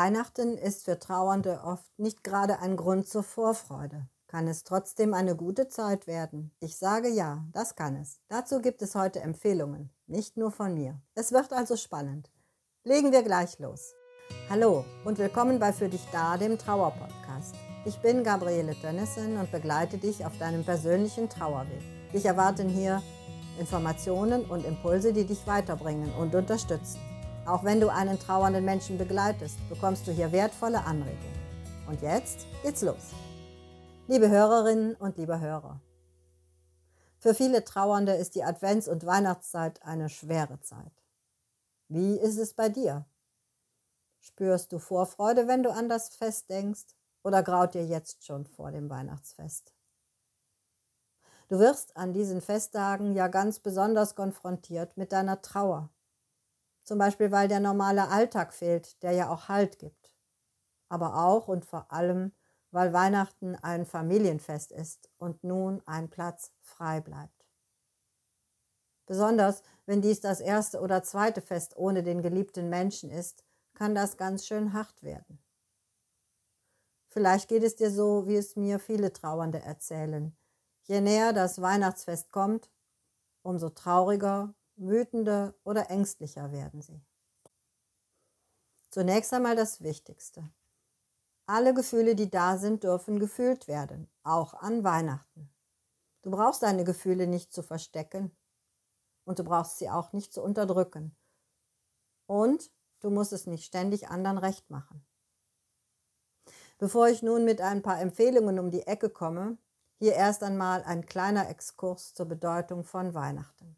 Weihnachten ist für Trauernde oft nicht gerade ein Grund zur Vorfreude. Kann es trotzdem eine gute Zeit werden? Ich sage ja, das kann es. Dazu gibt es heute Empfehlungen, nicht nur von mir. Es wird also spannend. Legen wir gleich los. Hallo und willkommen bei Für dich da, dem Trauerpodcast. Ich bin Gabriele Dönnissen und begleite dich auf deinem persönlichen Trauerweg. Dich erwarten hier Informationen und Impulse, die dich weiterbringen und unterstützen. Auch wenn du einen trauernden Menschen begleitest, bekommst du hier wertvolle Anregungen. Und jetzt geht's los. Liebe Hörerinnen und liebe Hörer. Für viele Trauernde ist die Advents- und Weihnachtszeit eine schwere Zeit. Wie ist es bei dir? Spürst du Vorfreude, wenn du an das Fest denkst, oder graut dir jetzt schon vor dem Weihnachtsfest? Du wirst an diesen Festtagen ja ganz besonders konfrontiert mit deiner Trauer, zum Beispiel, weil der normale Alltag fehlt, der ja auch Halt gibt. Aber auch und vor allem, weil Weihnachten ein Familienfest ist und nun ein Platz frei bleibt. Besonders, wenn dies das erste oder zweite Fest ohne den geliebten Menschen ist, kann das ganz schön hart werden. Vielleicht geht es dir so, wie es mir viele Trauernde erzählen. Je näher das Weihnachtsfest kommt, umso trauriger wütender oder ängstlicher werden sie. Zunächst einmal das Wichtigste. Alle Gefühle, die da sind, dürfen gefühlt werden, auch an Weihnachten. Du brauchst deine Gefühle nicht zu verstecken und du brauchst sie auch nicht zu unterdrücken. Und du musst es nicht ständig anderen recht machen. Bevor ich nun mit ein paar Empfehlungen um die Ecke komme, hier erst einmal ein kleiner Exkurs zur Bedeutung von Weihnachten.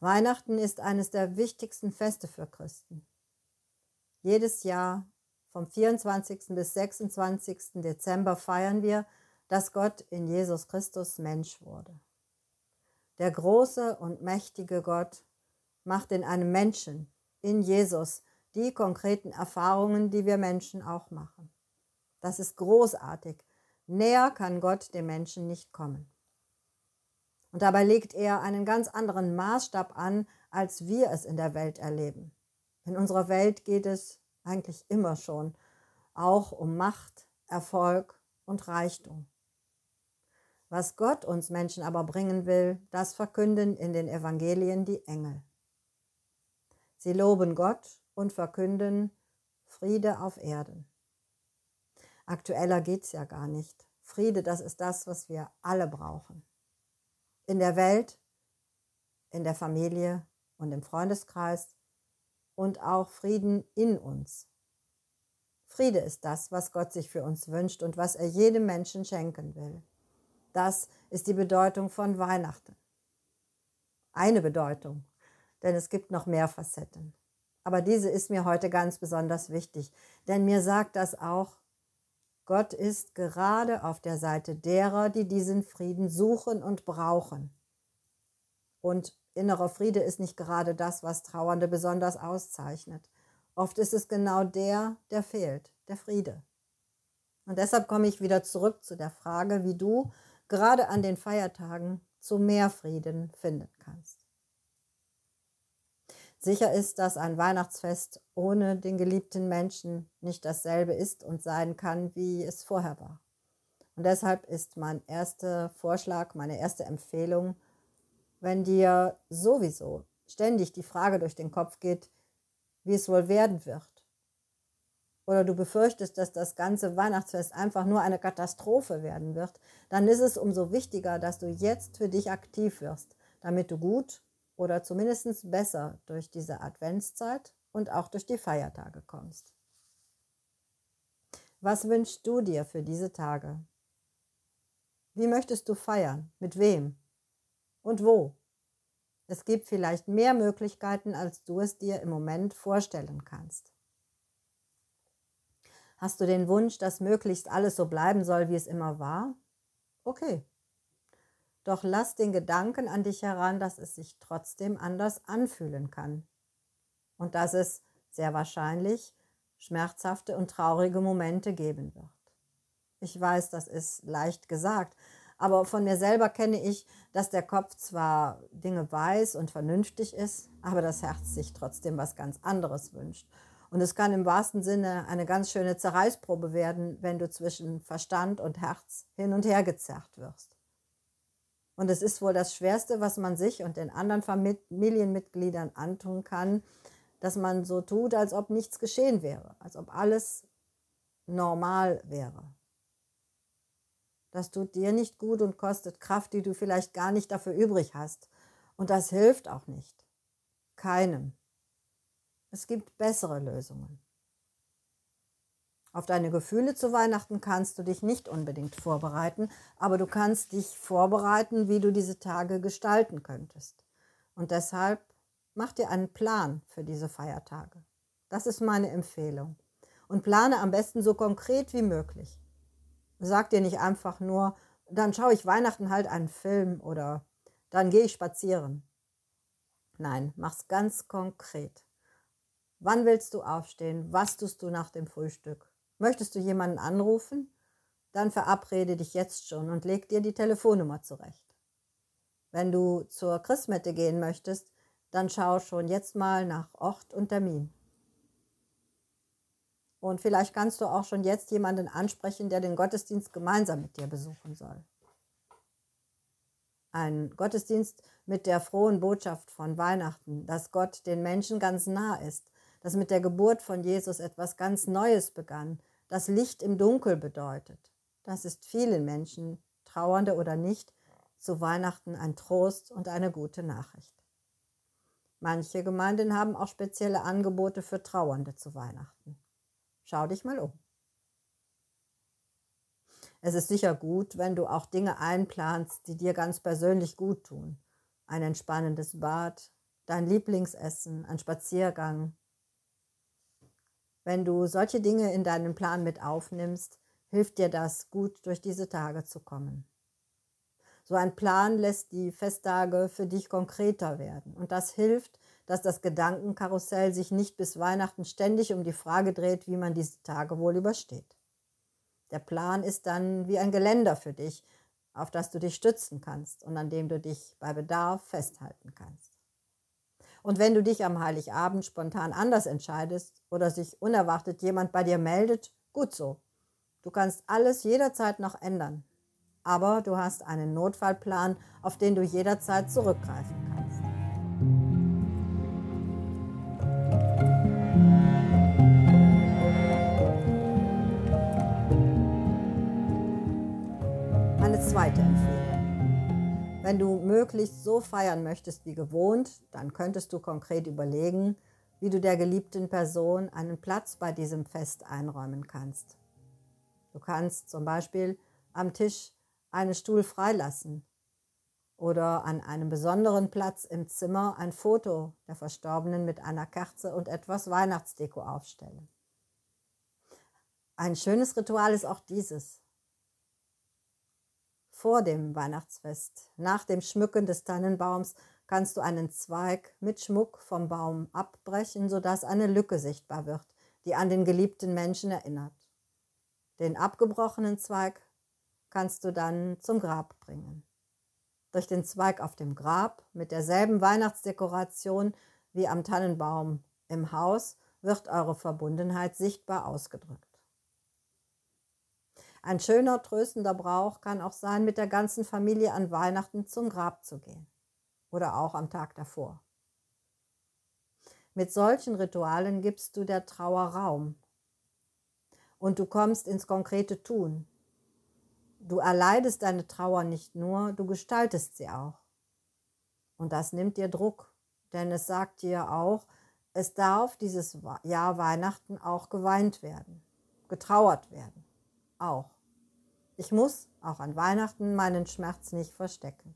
Weihnachten ist eines der wichtigsten Feste für Christen. Jedes Jahr vom 24. bis 26. Dezember feiern wir, dass Gott in Jesus Christus Mensch wurde. Der große und mächtige Gott macht in einem Menschen, in Jesus, die konkreten Erfahrungen, die wir Menschen auch machen. Das ist großartig. Näher kann Gott dem Menschen nicht kommen. Und dabei legt er einen ganz anderen Maßstab an, als wir es in der Welt erleben. In unserer Welt geht es eigentlich immer schon auch um Macht, Erfolg und Reichtum. Was Gott uns Menschen aber bringen will, das verkünden in den Evangelien die Engel. Sie loben Gott und verkünden Friede auf Erden. Aktueller geht's ja gar nicht. Friede, das ist das, was wir alle brauchen in der Welt, in der Familie und im Freundeskreis und auch Frieden in uns. Friede ist das, was Gott sich für uns wünscht und was er jedem Menschen schenken will. Das ist die Bedeutung von Weihnachten. Eine Bedeutung, denn es gibt noch mehr Facetten. Aber diese ist mir heute ganz besonders wichtig, denn mir sagt das auch, Gott ist gerade auf der Seite derer, die diesen Frieden suchen und brauchen. Und innerer Friede ist nicht gerade das, was Trauernde besonders auszeichnet. Oft ist es genau der, der fehlt, der Friede. Und deshalb komme ich wieder zurück zu der Frage, wie du gerade an den Feiertagen zu mehr Frieden finden kannst. Sicher ist, dass ein Weihnachtsfest ohne den geliebten Menschen nicht dasselbe ist und sein kann, wie es vorher war. Und deshalb ist mein erster Vorschlag, meine erste Empfehlung, wenn dir sowieso ständig die Frage durch den Kopf geht, wie es wohl werden wird, oder du befürchtest, dass das ganze Weihnachtsfest einfach nur eine Katastrophe werden wird, dann ist es umso wichtiger, dass du jetzt für dich aktiv wirst, damit du gut oder zumindest besser durch diese Adventszeit und auch durch die Feiertage kommst. Was wünschst du dir für diese Tage? Wie möchtest du feiern? Mit wem? Und wo? Es gibt vielleicht mehr Möglichkeiten, als du es dir im Moment vorstellen kannst. Hast du den Wunsch, dass möglichst alles so bleiben soll, wie es immer war? Okay, doch lass den Gedanken an dich heran, dass es sich trotzdem anders anfühlen kann. Und dass es sehr wahrscheinlich schmerzhafte und traurige Momente geben wird. Ich weiß, das ist leicht gesagt, aber von mir selber kenne ich, dass der Kopf zwar Dinge weiß und vernünftig ist, aber das Herz sich trotzdem was ganz anderes wünscht. Und es kann im wahrsten Sinne eine ganz schöne Zerreißprobe werden, wenn du zwischen Verstand und Herz hin und her gezerrt wirst. Und es ist wohl das Schwerste, was man sich und den anderen Familienmitgliedern antun kann, dass man so tut, als ob nichts geschehen wäre, als ob alles normal wäre. Das tut dir nicht gut und kostet Kraft, die du vielleicht gar nicht dafür übrig hast. Und das hilft auch nicht. Keinem. Es gibt bessere Lösungen. Auf deine Gefühle zu Weihnachten kannst du dich nicht unbedingt vorbereiten, aber du kannst dich vorbereiten, wie du diese Tage gestalten könntest. Und deshalb mach dir einen Plan für diese Feiertage. Das ist meine Empfehlung. Und plane am besten so konkret wie möglich. Sag dir nicht einfach nur, dann schaue ich Weihnachten halt einen Film oder dann gehe ich spazieren. Nein, mach's ganz konkret. Wann willst du aufstehen? Was tust du nach dem Frühstück? Möchtest du jemanden anrufen? Dann verabrede dich jetzt schon und leg dir die Telefonnummer zurecht. Wenn du zur Christmette gehen möchtest, dann schau schon jetzt mal nach Ort und Termin. Und vielleicht kannst du auch schon jetzt jemanden ansprechen, der den Gottesdienst gemeinsam mit dir besuchen soll. Ein Gottesdienst mit der frohen Botschaft von Weihnachten, dass Gott den Menschen ganz nah ist, dass mit der Geburt von Jesus etwas ganz Neues begann, das Licht im Dunkel bedeutet. Das ist vielen Menschen, Trauernde oder nicht, zu Weihnachten ein Trost und eine gute Nachricht. Manche Gemeinden haben auch spezielle Angebote für Trauernde zu Weihnachten. Schau dich mal um. Es ist sicher gut, wenn du auch Dinge einplanst, die dir ganz persönlich gut tun. Ein entspannendes Bad, dein Lieblingsessen, ein Spaziergang, wenn du solche Dinge in deinen Plan mit aufnimmst, hilft dir das, gut durch diese Tage zu kommen. So ein Plan lässt die Festtage für dich konkreter werden. Und das hilft, dass das Gedankenkarussell sich nicht bis Weihnachten ständig um die Frage dreht, wie man diese Tage wohl übersteht. Der Plan ist dann wie ein Geländer für dich, auf das du dich stützen kannst und an dem du dich bei Bedarf festhalten kannst. Und wenn du dich am Heiligabend spontan anders entscheidest oder sich unerwartet jemand bei dir meldet, gut so. Du kannst alles jederzeit noch ändern. Aber du hast einen Notfallplan, auf den du jederzeit zurückgreifen kannst. Meine zweite Empfehlung. Wenn du möglichst so feiern möchtest wie gewohnt, dann könntest du konkret überlegen, wie du der geliebten Person einen Platz bei diesem Fest einräumen kannst. Du kannst zum Beispiel am Tisch einen Stuhl freilassen oder an einem besonderen Platz im Zimmer ein Foto der Verstorbenen mit einer Kerze und etwas Weihnachtsdeko aufstellen. Ein schönes Ritual ist auch dieses vor dem Weihnachtsfest. Nach dem Schmücken des Tannenbaums kannst du einen Zweig mit Schmuck vom Baum abbrechen, sodass eine Lücke sichtbar wird, die an den geliebten Menschen erinnert. Den abgebrochenen Zweig kannst du dann zum Grab bringen. Durch den Zweig auf dem Grab mit derselben Weihnachtsdekoration wie am Tannenbaum im Haus wird eure Verbundenheit sichtbar ausgedrückt. Ein schöner, tröstender Brauch kann auch sein, mit der ganzen Familie an Weihnachten zum Grab zu gehen oder auch am Tag davor. Mit solchen Ritualen gibst du der Trauer Raum und du kommst ins konkrete Tun. Du erleidest deine Trauer nicht nur, du gestaltest sie auch. Und das nimmt dir Druck, denn es sagt dir auch, es darf dieses Jahr Weihnachten auch geweint werden, getrauert werden, auch. Ich muss auch an Weihnachten meinen Schmerz nicht verstecken.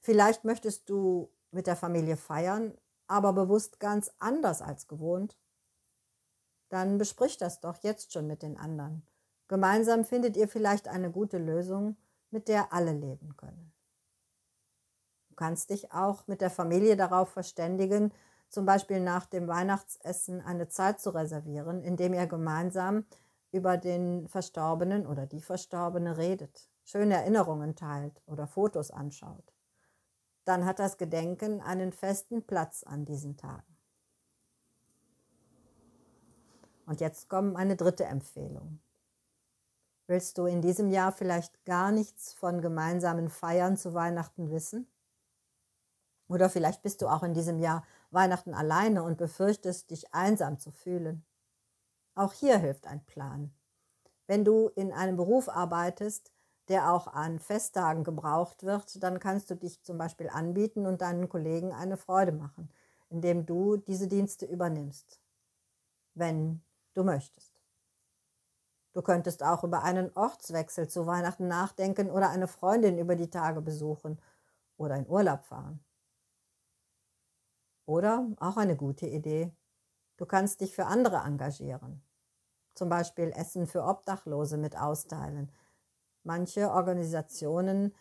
Vielleicht möchtest du mit der Familie feiern, aber bewusst ganz anders als gewohnt. Dann besprich das doch jetzt schon mit den anderen. Gemeinsam findet ihr vielleicht eine gute Lösung, mit der alle leben können. Du kannst dich auch mit der Familie darauf verständigen, zum Beispiel nach dem Weihnachtsessen eine Zeit zu reservieren, indem ihr gemeinsam über den Verstorbenen oder die Verstorbene redet, schöne Erinnerungen teilt oder Fotos anschaut, dann hat das Gedenken einen festen Platz an diesen Tagen. Und jetzt kommt eine dritte Empfehlung. Willst du in diesem Jahr vielleicht gar nichts von gemeinsamen Feiern zu Weihnachten wissen? Oder vielleicht bist du auch in diesem Jahr Weihnachten alleine und befürchtest, dich einsam zu fühlen. Auch hier hilft ein Plan. Wenn du in einem Beruf arbeitest, der auch an Festtagen gebraucht wird, dann kannst du dich zum Beispiel anbieten und deinen Kollegen eine Freude machen, indem du diese Dienste übernimmst, wenn du möchtest. Du könntest auch über einen Ortswechsel zu Weihnachten nachdenken oder eine Freundin über die Tage besuchen oder in Urlaub fahren. Oder auch eine gute Idee. Du kannst dich für andere engagieren. Zum Beispiel Essen für Obdachlose mit austeilen. Manche Organisationen,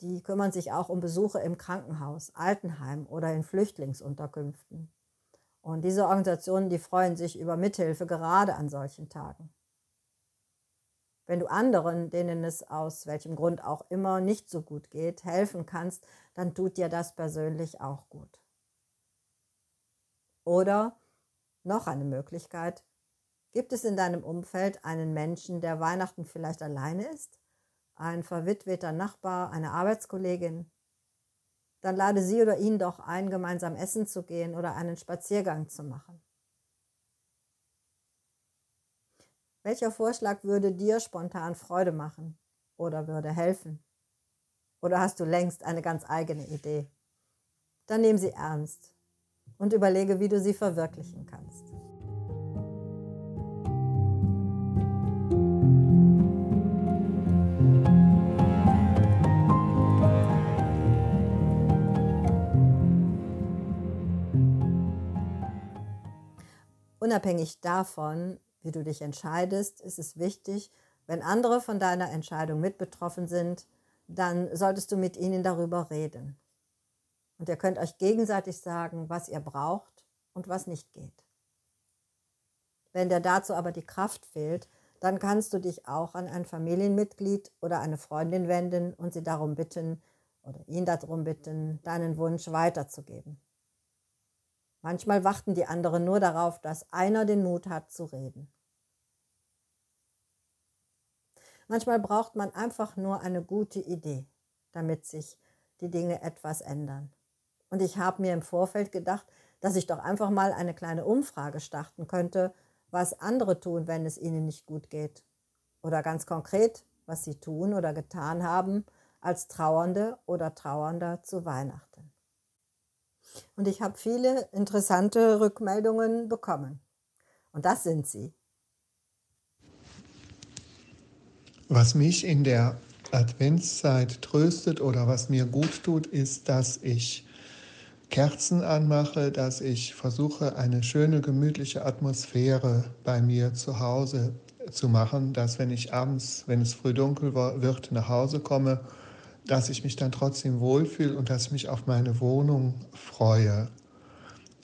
die kümmern sich auch um Besuche im Krankenhaus, Altenheim oder in Flüchtlingsunterkünften. Und diese Organisationen, die freuen sich über Mithilfe gerade an solchen Tagen. Wenn du anderen, denen es aus welchem Grund auch immer nicht so gut geht, helfen kannst, dann tut dir das persönlich auch gut. Oder noch eine Möglichkeit, gibt es in deinem Umfeld einen Menschen, der Weihnachten vielleicht alleine ist? Ein verwitweter Nachbar, eine Arbeitskollegin? Dann lade sie oder ihn doch ein, gemeinsam essen zu gehen oder einen Spaziergang zu machen. Welcher Vorschlag würde dir spontan Freude machen oder würde helfen? Oder hast du längst eine ganz eigene Idee? Dann nimm sie ernst und überlege, wie du sie verwirklichen kannst. Unabhängig davon, wie du dich entscheidest, ist es wichtig, wenn andere von deiner Entscheidung mit betroffen sind, dann solltest du mit ihnen darüber reden. Und ihr könnt euch gegenseitig sagen, was ihr braucht und was nicht geht. Wenn dir dazu aber die Kraft fehlt, dann kannst du dich auch an ein Familienmitglied oder eine Freundin wenden und sie darum bitten oder ihn darum bitten, deinen Wunsch weiterzugeben. Manchmal warten die anderen nur darauf, dass einer den Mut hat zu reden. Manchmal braucht man einfach nur eine gute Idee, damit sich die Dinge etwas ändern. Und ich habe mir im Vorfeld gedacht, dass ich doch einfach mal eine kleine Umfrage starten könnte, was andere tun, wenn es ihnen nicht gut geht. Oder ganz konkret, was sie tun oder getan haben als Trauernde oder Trauernder zu Weihnachten. Und ich habe viele interessante Rückmeldungen bekommen. Und das sind sie. Was mich in der Adventszeit tröstet oder was mir gut tut, ist, dass ich Kerzen anmache, dass ich versuche, eine schöne, gemütliche Atmosphäre bei mir zu Hause zu machen, dass wenn ich abends, wenn es früh dunkel wird, nach Hause komme, dass ich mich dann trotzdem wohlfühle und dass ich mich auf meine Wohnung freue.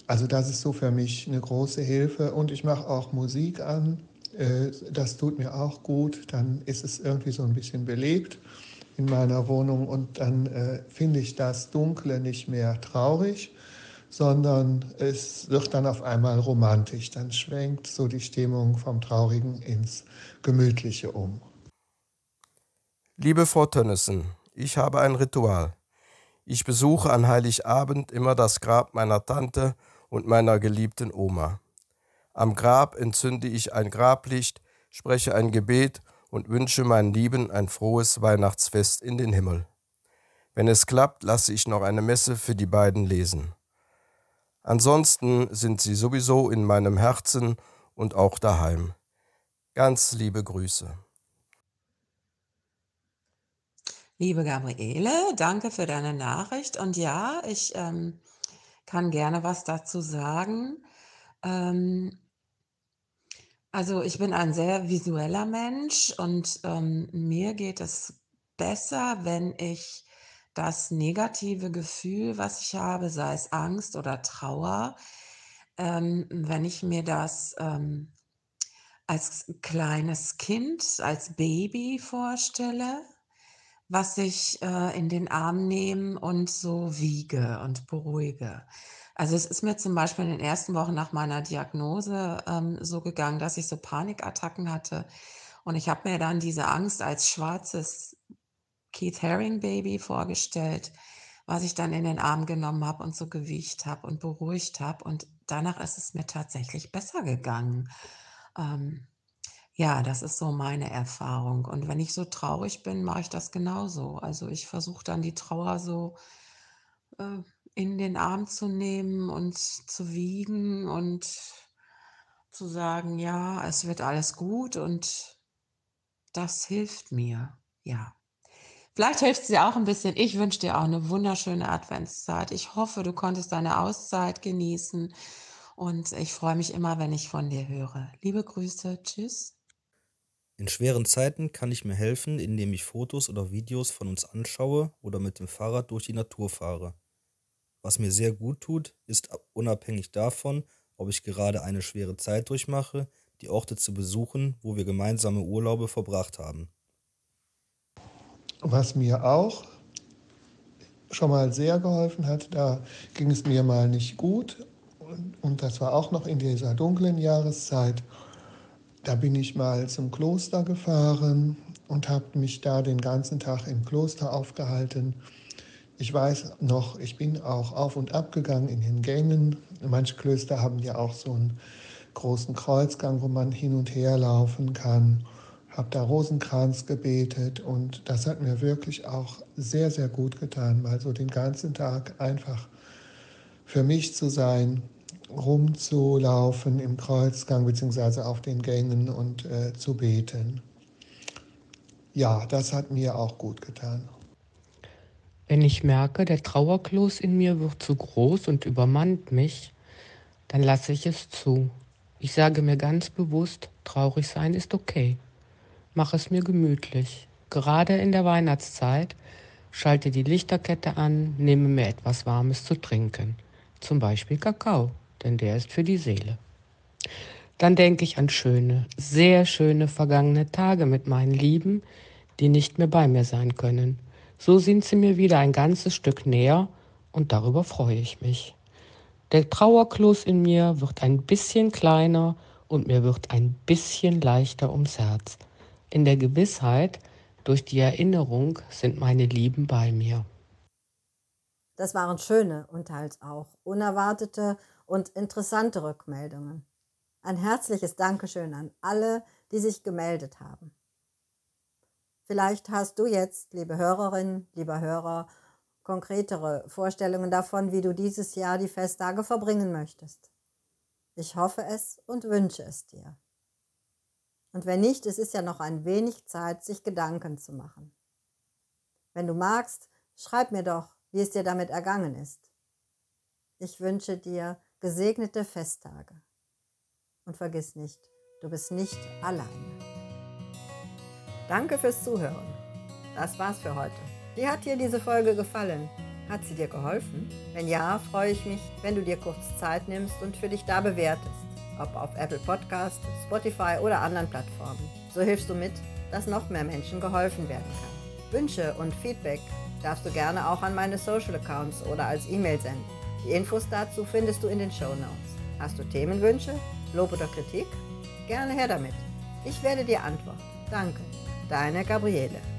Also das ist so für mich eine große Hilfe und ich mache auch Musik an, äh, das tut mir auch gut, dann ist es irgendwie so ein bisschen belebt in meiner Wohnung und dann äh, finde ich das Dunkle nicht mehr traurig, sondern es wird dann auf einmal romantisch. Dann schwenkt so die Stimmung vom Traurigen ins Gemütliche um. Liebe Frau Tönnissen, ich habe ein Ritual. Ich besuche an Heiligabend immer das Grab meiner Tante und meiner geliebten Oma. Am Grab entzünde ich ein Grablicht, spreche ein Gebet und wünsche meinen Lieben ein frohes Weihnachtsfest in den Himmel. Wenn es klappt, lasse ich noch eine Messe für die beiden lesen. Ansonsten sind sie sowieso in meinem Herzen und auch daheim. Ganz liebe Grüße. Liebe Gabriele, danke für deine Nachricht. Und ja, ich ähm, kann gerne was dazu sagen. Ähm, also ich bin ein sehr visueller Mensch und ähm, mir geht es besser, wenn ich das negative Gefühl, was ich habe, sei es Angst oder Trauer, ähm, wenn ich mir das ähm, als kleines Kind, als Baby vorstelle, was ich äh, in den Arm nehme und so wiege und beruhige. Also es ist mir zum Beispiel in den ersten Wochen nach meiner Diagnose ähm, so gegangen, dass ich so Panikattacken hatte. Und ich habe mir dann diese Angst als schwarzes Keith Haring Baby vorgestellt, was ich dann in den Arm genommen habe und so gewiegt habe und beruhigt habe. Und danach ist es mir tatsächlich besser gegangen. Ähm, ja, das ist so meine Erfahrung. Und wenn ich so traurig bin, mache ich das genauso. Also ich versuche dann die Trauer so äh, in den Arm zu nehmen und zu wiegen und zu sagen, ja, es wird alles gut und das hilft mir, ja. Vielleicht hilft es dir auch ein bisschen. Ich wünsche dir auch eine wunderschöne Adventszeit. Ich hoffe, du konntest deine Auszeit genießen und ich freue mich immer, wenn ich von dir höre. Liebe Grüße, tschüss. In schweren Zeiten kann ich mir helfen, indem ich Fotos oder Videos von uns anschaue oder mit dem Fahrrad durch die Natur fahre. Was mir sehr gut tut, ist unabhängig davon, ob ich gerade eine schwere Zeit durchmache, die Orte zu besuchen, wo wir gemeinsame Urlaube verbracht haben. Was mir auch schon mal sehr geholfen hat, da ging es mir mal nicht gut und das war auch noch in dieser dunklen Jahreszeit. Da bin ich mal zum Kloster gefahren und habe mich da den ganzen Tag im Kloster aufgehalten ich weiß noch, ich bin auch auf und ab gegangen in den Gängen. Manche Klöster haben ja auch so einen großen Kreuzgang, wo man hin und her laufen kann. Habe da Rosenkranz gebetet und das hat mir wirklich auch sehr, sehr gut getan, mal so den ganzen Tag einfach für mich zu sein, rumzulaufen im Kreuzgang bzw. auf den Gängen und äh, zu beten. Ja, das hat mir auch gut getan. Wenn ich merke, der Trauerkloß in mir wird zu groß und übermannt mich, dann lasse ich es zu. Ich sage mir ganz bewusst, traurig sein ist okay. Mach es mir gemütlich. Gerade in der Weihnachtszeit schalte die Lichterkette an, nehme mir etwas Warmes zu trinken. Zum Beispiel Kakao, denn der ist für die Seele. Dann denke ich an schöne, sehr schöne vergangene Tage mit meinen Lieben, die nicht mehr bei mir sein können. So sind sie mir wieder ein ganzes Stück näher und darüber freue ich mich. Der Trauerkloß in mir wird ein bisschen kleiner und mir wird ein bisschen leichter ums Herz. In der Gewissheit, durch die Erinnerung sind meine Lieben bei mir. Das waren schöne und teils auch unerwartete und interessante Rückmeldungen. Ein herzliches Dankeschön an alle, die sich gemeldet haben. Vielleicht hast du jetzt, liebe Hörerin, lieber Hörer, konkretere Vorstellungen davon, wie du dieses Jahr die Festtage verbringen möchtest. Ich hoffe es und wünsche es dir. Und wenn nicht, es ist ja noch ein wenig Zeit, sich Gedanken zu machen. Wenn du magst, schreib mir doch, wie es dir damit ergangen ist. Ich wünsche dir gesegnete Festtage. Und vergiss nicht, du bist nicht alleine. Danke fürs Zuhören. Das war's für heute. Wie hat dir diese Folge gefallen? Hat sie dir geholfen? Wenn ja, freue ich mich, wenn du dir kurz Zeit nimmst und für dich da bewertest. Ob auf Apple Podcast, Spotify oder anderen Plattformen. So hilfst du mit, dass noch mehr Menschen geholfen werden kann. Wünsche und Feedback darfst du gerne auch an meine Social Accounts oder als E-Mail senden. Die Infos dazu findest du in den Show Notes. Hast du Themenwünsche, Lob oder Kritik? Gerne her damit. Ich werde dir antworten. Danke. Deine Gabriele.